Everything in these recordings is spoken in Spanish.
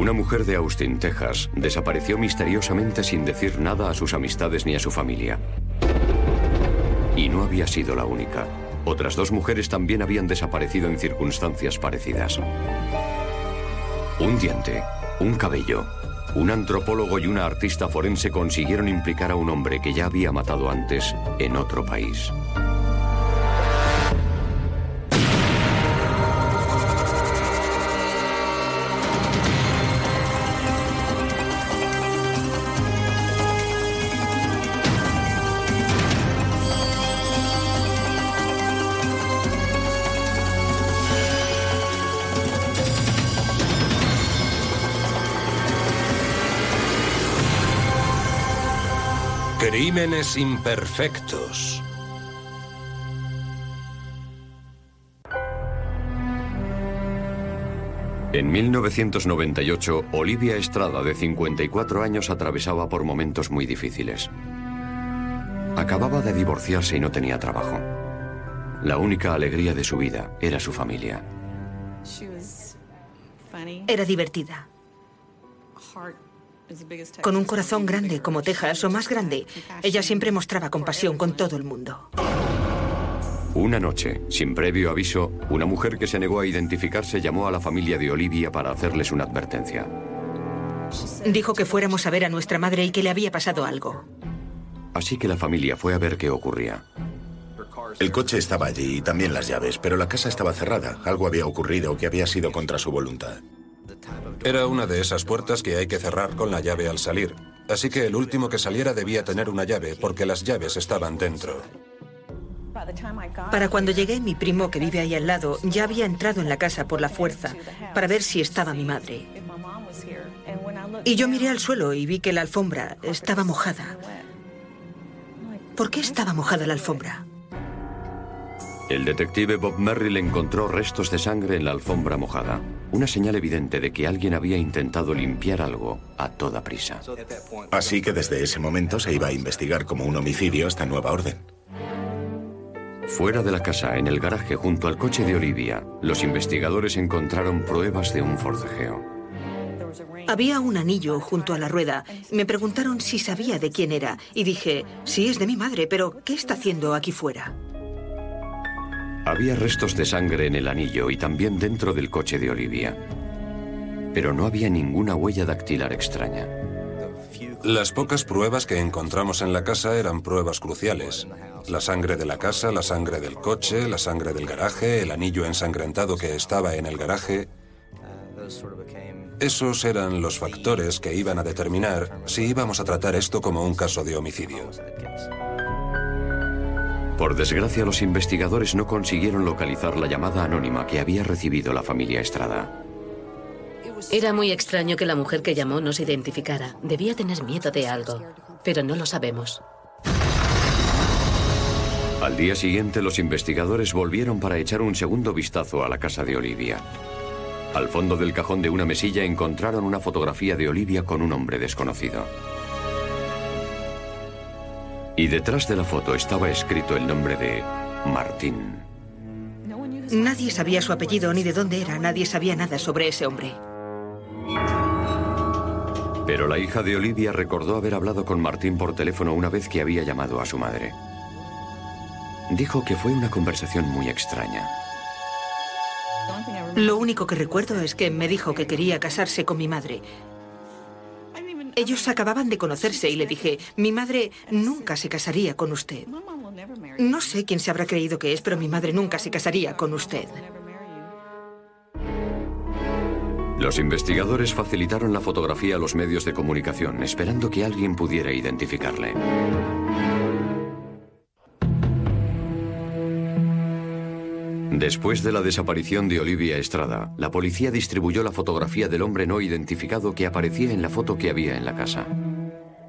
Una mujer de Austin, Texas, desapareció misteriosamente sin decir nada a sus amistades ni a su familia. Y no había sido la única. Otras dos mujeres también habían desaparecido en circunstancias parecidas. Un diente, un cabello, un antropólogo y una artista forense consiguieron implicar a un hombre que ya había matado antes en otro país. Crímenes imperfectos. En 1998, Olivia Estrada, de 54 años, atravesaba por momentos muy difíciles. Acababa de divorciarse y no tenía trabajo. La única alegría de su vida era su familia. Era divertida. Con un corazón grande como Texas o más grande, ella siempre mostraba compasión con todo el mundo. Una noche, sin previo aviso, una mujer que se negó a identificarse llamó a la familia de Olivia para hacerles una advertencia. Dijo que fuéramos a ver a nuestra madre y que le había pasado algo. Así que la familia fue a ver qué ocurría. El coche estaba allí y también las llaves, pero la casa estaba cerrada. Algo había ocurrido que había sido contra su voluntad. Era una de esas puertas que hay que cerrar con la llave al salir. Así que el último que saliera debía tener una llave porque las llaves estaban dentro. Para cuando llegué, mi primo, que vive ahí al lado, ya había entrado en la casa por la fuerza para ver si estaba mi madre. Y yo miré al suelo y vi que la alfombra estaba mojada. ¿Por qué estaba mojada la alfombra? El detective Bob Merrill encontró restos de sangre en la alfombra mojada, una señal evidente de que alguien había intentado limpiar algo a toda prisa. Así que desde ese momento se iba a investigar como un homicidio esta nueva orden. Fuera de la casa, en el garaje junto al coche de Olivia, los investigadores encontraron pruebas de un forcejeo. Había un anillo junto a la rueda. Me preguntaron si sabía de quién era y dije, sí, es de mi madre, pero ¿qué está haciendo aquí fuera? Había restos de sangre en el anillo y también dentro del coche de Olivia. Pero no había ninguna huella dactilar extraña. Las pocas pruebas que encontramos en la casa eran pruebas cruciales. La sangre de la casa, la sangre del coche, la sangre del garaje, el anillo ensangrentado que estaba en el garaje. Esos eran los factores que iban a determinar si íbamos a tratar esto como un caso de homicidio. Por desgracia, los investigadores no consiguieron localizar la llamada anónima que había recibido la familia Estrada. Era muy extraño que la mujer que llamó no se identificara. Debía tener miedo de algo, pero no lo sabemos. Al día siguiente, los investigadores volvieron para echar un segundo vistazo a la casa de Olivia. Al fondo del cajón de una mesilla encontraron una fotografía de Olivia con un hombre desconocido. Y detrás de la foto estaba escrito el nombre de Martín. Nadie sabía su apellido ni de dónde era. Nadie sabía nada sobre ese hombre. Pero la hija de Olivia recordó haber hablado con Martín por teléfono una vez que había llamado a su madre. Dijo que fue una conversación muy extraña. Lo único que recuerdo es que me dijo que quería casarse con mi madre ellos acababan de conocerse y le dije, mi madre nunca se casaría con usted. No sé quién se habrá creído que es, pero mi madre nunca se casaría con usted. Los investigadores facilitaron la fotografía a los medios de comunicación, esperando que alguien pudiera identificarle. Después de la desaparición de Olivia Estrada, la policía distribuyó la fotografía del hombre no identificado que aparecía en la foto que había en la casa.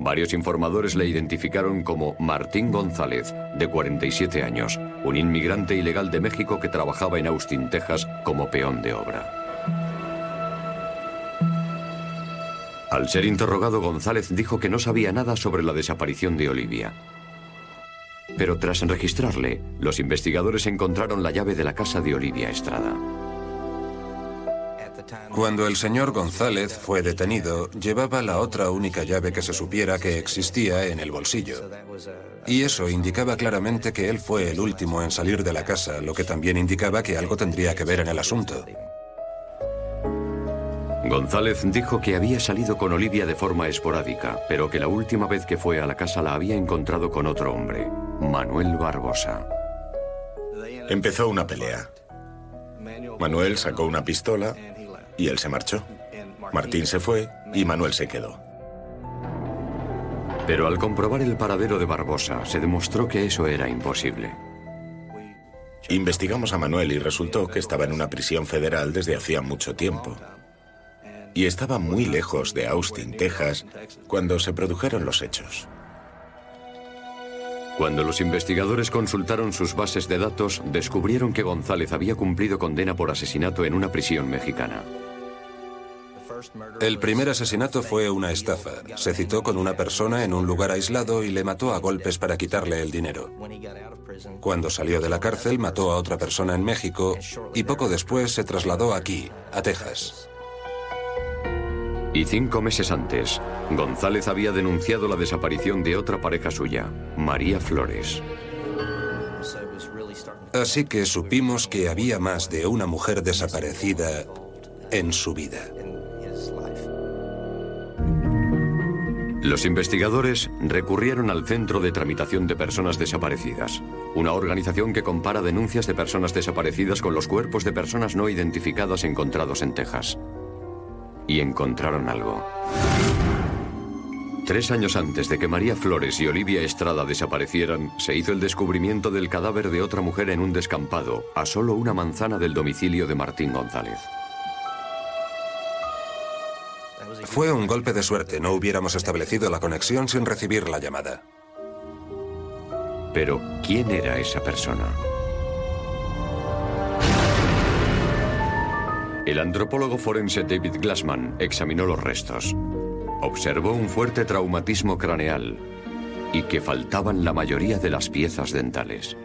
Varios informadores le identificaron como Martín González, de 47 años, un inmigrante ilegal de México que trabajaba en Austin, Texas, como peón de obra. Al ser interrogado, González dijo que no sabía nada sobre la desaparición de Olivia. Pero tras registrarle, los investigadores encontraron la llave de la casa de Olivia Estrada. Cuando el señor González fue detenido, llevaba la otra única llave que se supiera que existía en el bolsillo. Y eso indicaba claramente que él fue el último en salir de la casa, lo que también indicaba que algo tendría que ver en el asunto. González dijo que había salido con Olivia de forma esporádica, pero que la última vez que fue a la casa la había encontrado con otro hombre, Manuel Barbosa. Empezó una pelea. Manuel sacó una pistola y él se marchó. Martín se fue y Manuel se quedó. Pero al comprobar el paradero de Barbosa, se demostró que eso era imposible. Investigamos a Manuel y resultó que estaba en una prisión federal desde hacía mucho tiempo. Y estaba muy lejos de Austin, Texas, cuando se produjeron los hechos. Cuando los investigadores consultaron sus bases de datos, descubrieron que González había cumplido condena por asesinato en una prisión mexicana. El primer asesinato fue una estafa. Se citó con una persona en un lugar aislado y le mató a golpes para quitarle el dinero. Cuando salió de la cárcel mató a otra persona en México y poco después se trasladó aquí, a Texas. Y cinco meses antes, González había denunciado la desaparición de otra pareja suya, María Flores. Así que supimos que había más de una mujer desaparecida en su vida. Los investigadores recurrieron al Centro de Tramitación de Personas Desaparecidas, una organización que compara denuncias de personas desaparecidas con los cuerpos de personas no identificadas encontrados en Texas. Y encontraron algo. Tres años antes de que María Flores y Olivia Estrada desaparecieran, se hizo el descubrimiento del cadáver de otra mujer en un descampado, a solo una manzana del domicilio de Martín González. Fue un golpe de suerte, no hubiéramos establecido la conexión sin recibir la llamada. Pero, ¿quién era esa persona? El antropólogo forense David Glassman examinó los restos. Observó un fuerte traumatismo craneal y que faltaban la mayoría de las piezas dentales.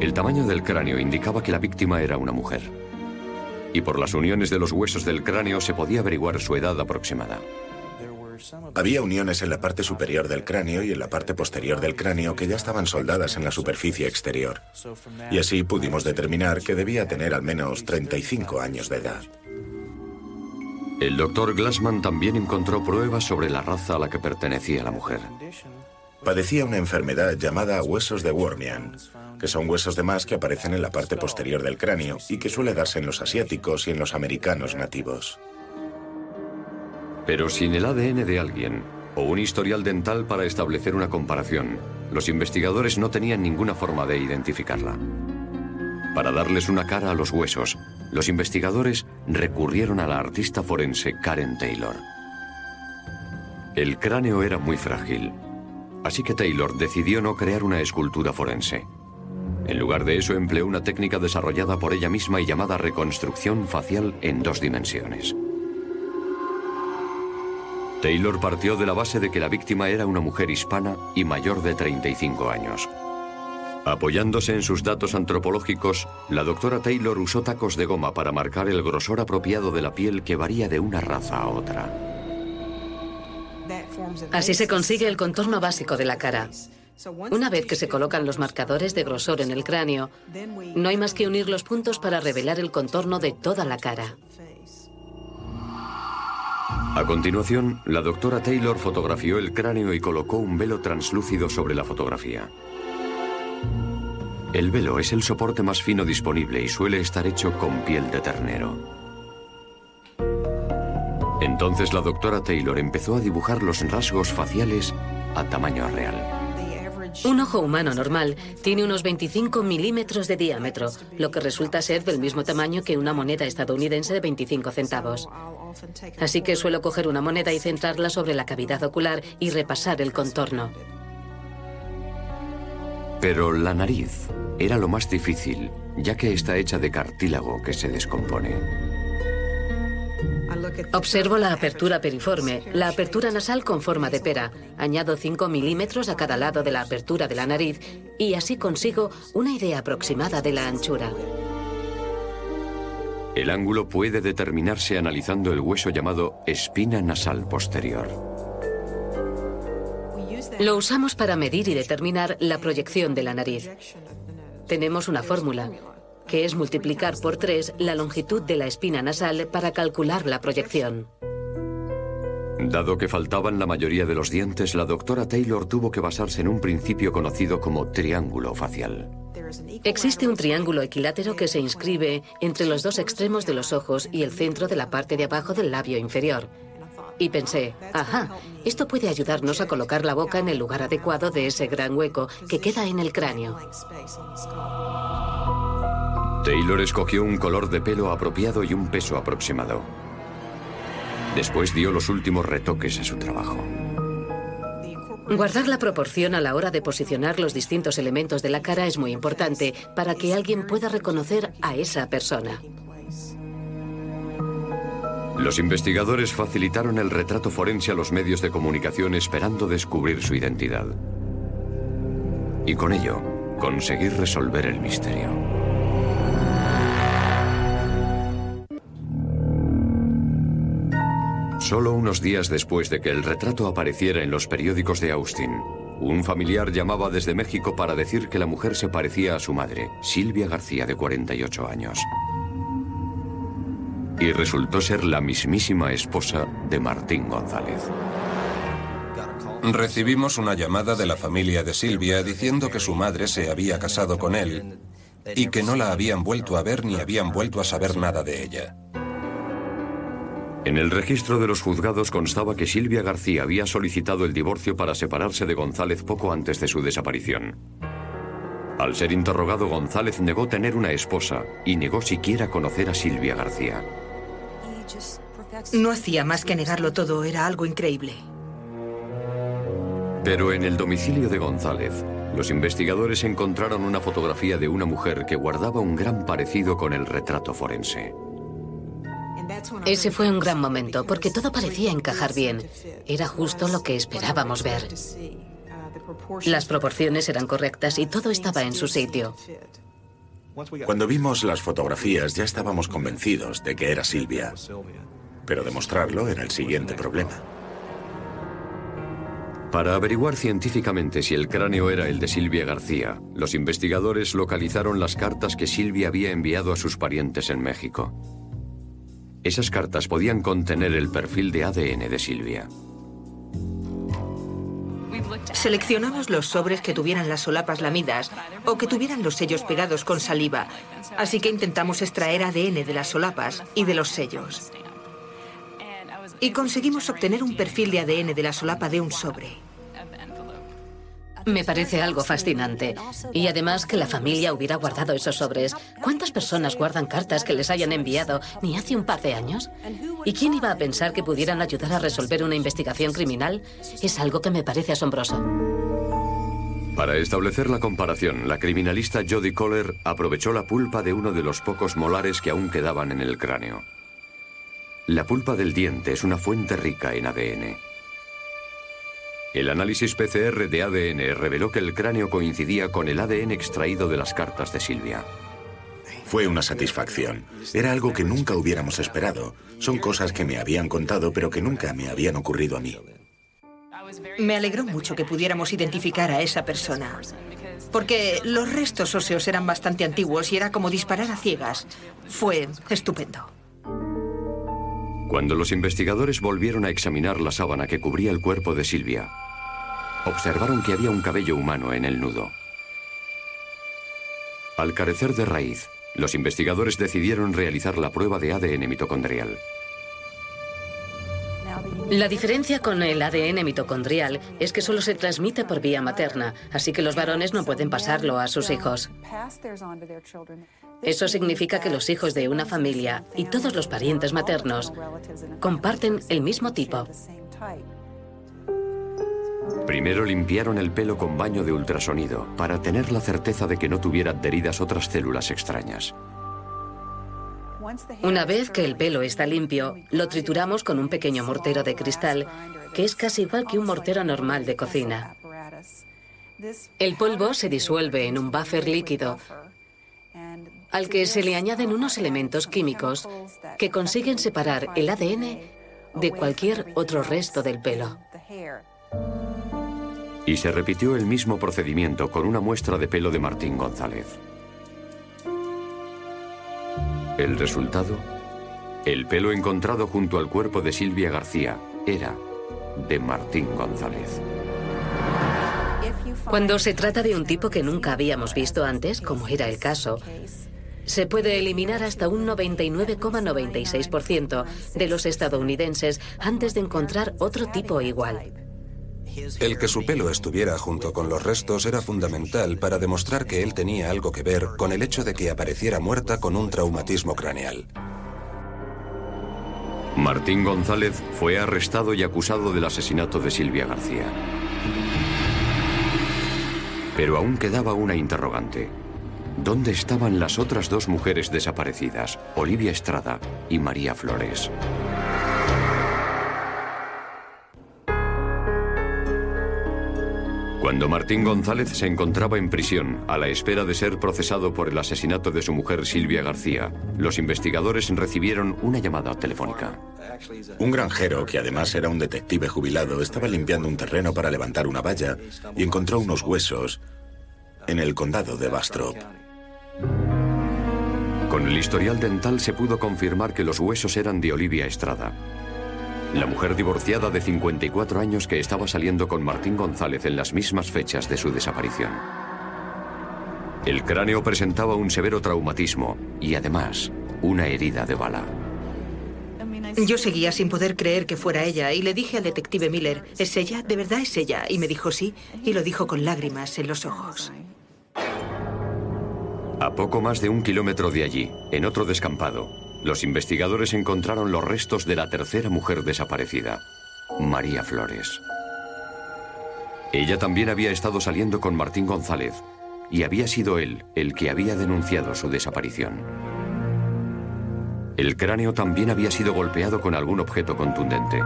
El tamaño del cráneo indicaba que la víctima era una mujer y por las uniones de los huesos del cráneo se podía averiguar su edad aproximada. Había uniones en la parte superior del cráneo y en la parte posterior del cráneo que ya estaban soldadas en la superficie exterior. Y así pudimos determinar que debía tener al menos 35 años de edad. El doctor Glassman también encontró pruebas sobre la raza a la que pertenecía la mujer. Padecía una enfermedad llamada huesos de Wormian, que son huesos de más que aparecen en la parte posterior del cráneo y que suele darse en los asiáticos y en los americanos nativos. Pero sin el ADN de alguien o un historial dental para establecer una comparación, los investigadores no tenían ninguna forma de identificarla. Para darles una cara a los huesos, los investigadores recurrieron a la artista forense Karen Taylor. El cráneo era muy frágil, así que Taylor decidió no crear una escultura forense. En lugar de eso empleó una técnica desarrollada por ella misma y llamada reconstrucción facial en dos dimensiones. Taylor partió de la base de que la víctima era una mujer hispana y mayor de 35 años. Apoyándose en sus datos antropológicos, la doctora Taylor usó tacos de goma para marcar el grosor apropiado de la piel que varía de una raza a otra. Así se consigue el contorno básico de la cara. Una vez que se colocan los marcadores de grosor en el cráneo, no hay más que unir los puntos para revelar el contorno de toda la cara. A continuación, la doctora Taylor fotografió el cráneo y colocó un velo translúcido sobre la fotografía. El velo es el soporte más fino disponible y suele estar hecho con piel de ternero. Entonces la doctora Taylor empezó a dibujar los rasgos faciales a tamaño real. Un ojo humano normal tiene unos 25 milímetros de diámetro, lo que resulta ser del mismo tamaño que una moneda estadounidense de 25 centavos. Así que suelo coger una moneda y centrarla sobre la cavidad ocular y repasar el contorno. Pero la nariz era lo más difícil, ya que está hecha de cartílago que se descompone. Observo la apertura periforme, la apertura nasal con forma de pera. Añado 5 milímetros a cada lado de la apertura de la nariz y así consigo una idea aproximada de la anchura. El ángulo puede determinarse analizando el hueso llamado espina nasal posterior. Lo usamos para medir y determinar la proyección de la nariz. Tenemos una fórmula, que es multiplicar por 3 la longitud de la espina nasal para calcular la proyección. Dado que faltaban la mayoría de los dientes, la doctora Taylor tuvo que basarse en un principio conocido como triángulo facial. Existe un triángulo equilátero que se inscribe entre los dos extremos de los ojos y el centro de la parte de abajo del labio inferior. Y pensé, ajá, esto puede ayudarnos a colocar la boca en el lugar adecuado de ese gran hueco que queda en el cráneo. Taylor escogió un color de pelo apropiado y un peso aproximado. Después dio los últimos retoques a su trabajo. Guardar la proporción a la hora de posicionar los distintos elementos de la cara es muy importante para que alguien pueda reconocer a esa persona. Los investigadores facilitaron el retrato forense a los medios de comunicación esperando descubrir su identidad. Y con ello, conseguir resolver el misterio. Solo unos días después de que el retrato apareciera en los periódicos de Austin, un familiar llamaba desde México para decir que la mujer se parecía a su madre, Silvia García, de 48 años. Y resultó ser la mismísima esposa de Martín González. Recibimos una llamada de la familia de Silvia diciendo que su madre se había casado con él y que no la habían vuelto a ver ni habían vuelto a saber nada de ella. En el registro de los juzgados constaba que Silvia García había solicitado el divorcio para separarse de González poco antes de su desaparición. Al ser interrogado, González negó tener una esposa y negó siquiera conocer a Silvia García. No hacía más que negarlo todo, era algo increíble. Pero en el domicilio de González, los investigadores encontraron una fotografía de una mujer que guardaba un gran parecido con el retrato forense. Ese fue un gran momento porque todo parecía encajar bien. Era justo lo que esperábamos ver. Las proporciones eran correctas y todo estaba en su sitio. Cuando vimos las fotografías ya estábamos convencidos de que era Silvia, pero demostrarlo era el siguiente problema. Para averiguar científicamente si el cráneo era el de Silvia García, los investigadores localizaron las cartas que Silvia había enviado a sus parientes en México. Esas cartas podían contener el perfil de ADN de Silvia. Seleccionamos los sobres que tuvieran las solapas lamidas o que tuvieran los sellos pegados con saliva, así que intentamos extraer ADN de las solapas y de los sellos. Y conseguimos obtener un perfil de ADN de la solapa de un sobre. Me parece algo fascinante. Y además que la familia hubiera guardado esos sobres. ¿Cuántas personas guardan cartas que les hayan enviado ni hace un par de años? ¿Y quién iba a pensar que pudieran ayudar a resolver una investigación criminal? Es algo que me parece asombroso. Para establecer la comparación, la criminalista Jodie Kohler aprovechó la pulpa de uno de los pocos molares que aún quedaban en el cráneo. La pulpa del diente es una fuente rica en ADN. El análisis PCR de ADN reveló que el cráneo coincidía con el ADN extraído de las cartas de Silvia. Fue una satisfacción. Era algo que nunca hubiéramos esperado. Son cosas que me habían contado, pero que nunca me habían ocurrido a mí. Me alegró mucho que pudiéramos identificar a esa persona. Porque los restos óseos eran bastante antiguos y era como disparar a ciegas. Fue estupendo. Cuando los investigadores volvieron a examinar la sábana que cubría el cuerpo de Silvia, observaron que había un cabello humano en el nudo. Al carecer de raíz, los investigadores decidieron realizar la prueba de ADN mitocondrial. La diferencia con el ADN mitocondrial es que solo se transmite por vía materna, así que los varones no pueden pasarlo a sus hijos. Eso significa que los hijos de una familia y todos los parientes maternos comparten el mismo tipo. Primero limpiaron el pelo con baño de ultrasonido para tener la certeza de que no tuviera adheridas otras células extrañas. Una vez que el pelo está limpio, lo trituramos con un pequeño mortero de cristal, que es casi igual que un mortero normal de cocina. El polvo se disuelve en un buffer líquido al que se le añaden unos elementos químicos que consiguen separar el ADN de cualquier otro resto del pelo. Y se repitió el mismo procedimiento con una muestra de pelo de Martín González. El resultado, el pelo encontrado junto al cuerpo de Silvia García era de Martín González. Cuando se trata de un tipo que nunca habíamos visto antes, como era el caso, se puede eliminar hasta un 99,96% de los estadounidenses antes de encontrar otro tipo igual. El que su pelo estuviera junto con los restos era fundamental para demostrar que él tenía algo que ver con el hecho de que apareciera muerta con un traumatismo craneal. Martín González fue arrestado y acusado del asesinato de Silvia García. Pero aún quedaba una interrogante. ¿Dónde estaban las otras dos mujeres desaparecidas, Olivia Estrada y María Flores? Cuando Martín González se encontraba en prisión a la espera de ser procesado por el asesinato de su mujer Silvia García, los investigadores recibieron una llamada telefónica. Un granjero, que además era un detective jubilado, estaba limpiando un terreno para levantar una valla y encontró unos huesos en el condado de Bastrop. Con el historial dental se pudo confirmar que los huesos eran de Olivia Estrada, la mujer divorciada de 54 años que estaba saliendo con Martín González en las mismas fechas de su desaparición. El cráneo presentaba un severo traumatismo y además una herida de bala. Yo seguía sin poder creer que fuera ella y le dije al detective Miller, ¿es ella? ¿De verdad es ella? Y me dijo sí, y lo dijo con lágrimas en los ojos. A poco más de un kilómetro de allí, en otro descampado, los investigadores encontraron los restos de la tercera mujer desaparecida, María Flores. Ella también había estado saliendo con Martín González y había sido él el que había denunciado su desaparición. El cráneo también había sido golpeado con algún objeto contundente.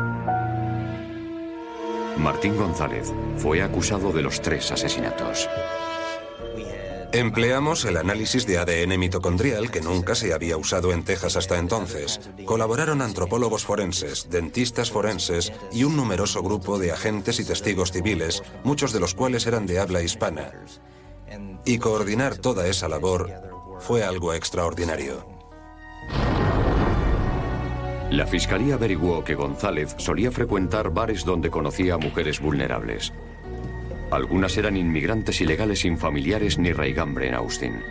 Martín González fue acusado de los tres asesinatos. Empleamos el análisis de ADN mitocondrial que nunca se había usado en Texas hasta entonces. Colaboraron antropólogos forenses, dentistas forenses y un numeroso grupo de agentes y testigos civiles, muchos de los cuales eran de habla hispana. Y coordinar toda esa labor fue algo extraordinario. La fiscalía averiguó que González solía frecuentar bares donde conocía a mujeres vulnerables. Algunas eran inmigrantes ilegales sin familiares ni raigambre en Austin.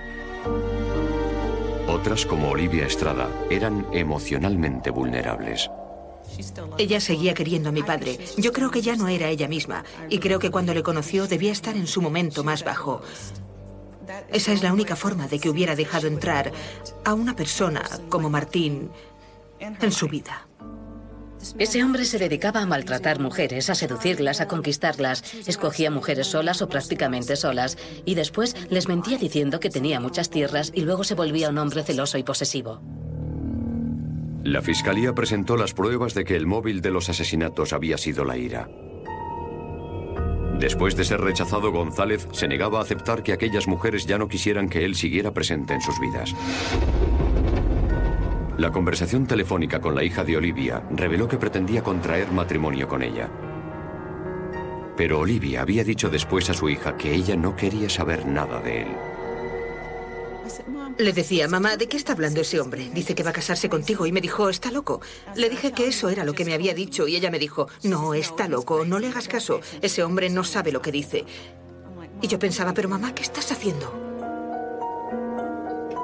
Otras, como Olivia Estrada, eran emocionalmente vulnerables. Ella seguía queriendo a mi padre. Yo creo que ya no era ella misma. Y creo que cuando le conoció debía estar en su momento más bajo. Esa es la única forma de que hubiera dejado entrar a una persona como Martín en su vida. Ese hombre se dedicaba a maltratar mujeres, a seducirlas, a conquistarlas. Escogía mujeres solas o prácticamente solas y después les mentía diciendo que tenía muchas tierras y luego se volvía un hombre celoso y posesivo. La fiscalía presentó las pruebas de que el móvil de los asesinatos había sido la ira. Después de ser rechazado, González se negaba a aceptar que aquellas mujeres ya no quisieran que él siguiera presente en sus vidas. La conversación telefónica con la hija de Olivia reveló que pretendía contraer matrimonio con ella. Pero Olivia había dicho después a su hija que ella no quería saber nada de él. Le decía, mamá, ¿de qué está hablando ese hombre? Dice que va a casarse contigo y me dijo, está loco. Le dije que eso era lo que me había dicho y ella me dijo, no, está loco, no le hagas caso. Ese hombre no sabe lo que dice. Y yo pensaba, pero mamá, ¿qué estás haciendo?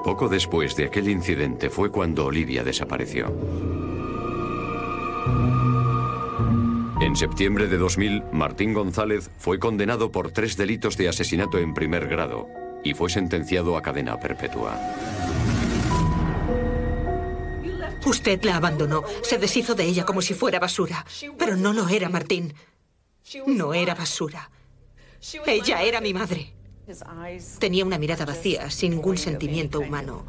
Poco después de aquel incidente fue cuando Olivia desapareció. En septiembre de 2000, Martín González fue condenado por tres delitos de asesinato en primer grado y fue sentenciado a cadena perpetua. Usted la abandonó, se deshizo de ella como si fuera basura, pero no lo era, Martín. No era basura. Ella era mi madre. Tenía una mirada vacía, sin ningún sentimiento humano.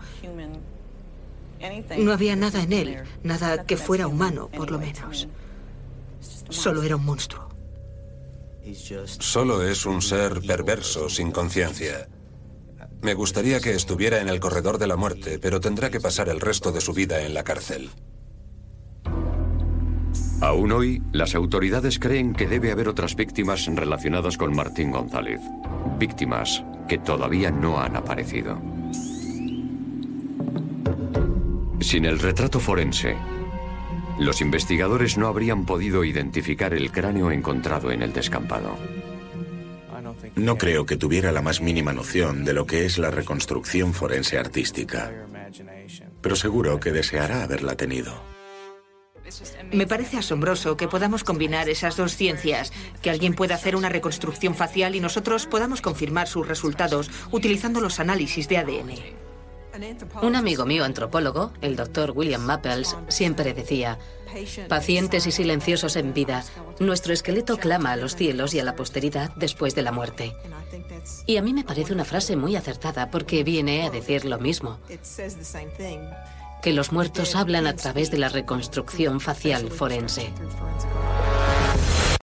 No había nada en él, nada que fuera humano, por lo menos. Solo era un monstruo. Solo es un ser perverso, sin conciencia. Me gustaría que estuviera en el corredor de la muerte, pero tendrá que pasar el resto de su vida en la cárcel. Aún hoy, las autoridades creen que debe haber otras víctimas relacionadas con Martín González. Víctimas que todavía no han aparecido. Sin el retrato forense, los investigadores no habrían podido identificar el cráneo encontrado en el descampado. No creo que tuviera la más mínima noción de lo que es la reconstrucción forense artística, pero seguro que deseará haberla tenido. Me parece asombroso que podamos combinar esas dos ciencias, que alguien pueda hacer una reconstrucción facial y nosotros podamos confirmar sus resultados utilizando los análisis de ADN. Un amigo mío antropólogo, el doctor William Mappels, siempre decía, pacientes y silenciosos en vida, nuestro esqueleto clama a los cielos y a la posteridad después de la muerte. Y a mí me parece una frase muy acertada porque viene a decir lo mismo, que los muertos hablan a través de la reconstrucción facial forense.